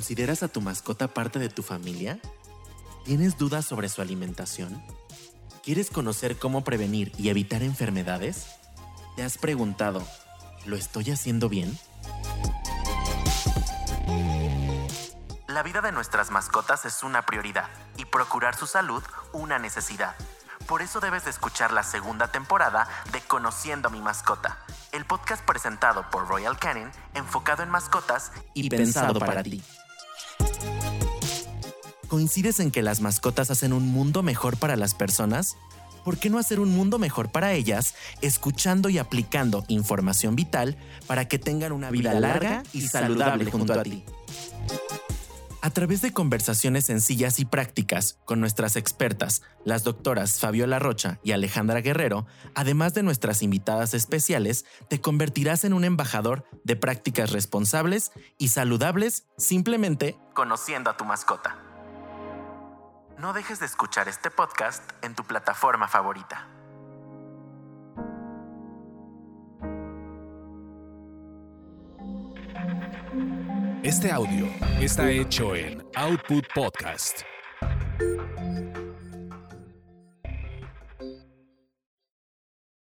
¿Consideras a tu mascota parte de tu familia? ¿Tienes dudas sobre su alimentación? ¿Quieres conocer cómo prevenir y evitar enfermedades? ¿Te has preguntado, ¿lo estoy haciendo bien? La vida de nuestras mascotas es una prioridad y procurar su salud una necesidad. Por eso debes de escuchar la segunda temporada de Conociendo a mi mascota, el podcast presentado por Royal Canin, enfocado en mascotas y, pensado, para ti. ¿Coincides en que las mascotas hacen un mundo mejor para las personas? ¿Por qué no hacer un mundo mejor para ellas escuchando y aplicando información vital para que tengan una vida larga y saludable junto a ti? A través de conversaciones sencillas y prácticas con nuestras expertas, las doctoras Fabiola Rocha y Alejandra Guerrero, además de nuestras invitadas especiales, te convertirás en un embajador de prácticas responsables y saludables simplemente conociendo a tu mascota. No dejes de escuchar este podcast en tu plataforma favorita. Este audio está hecho en Output Podcast.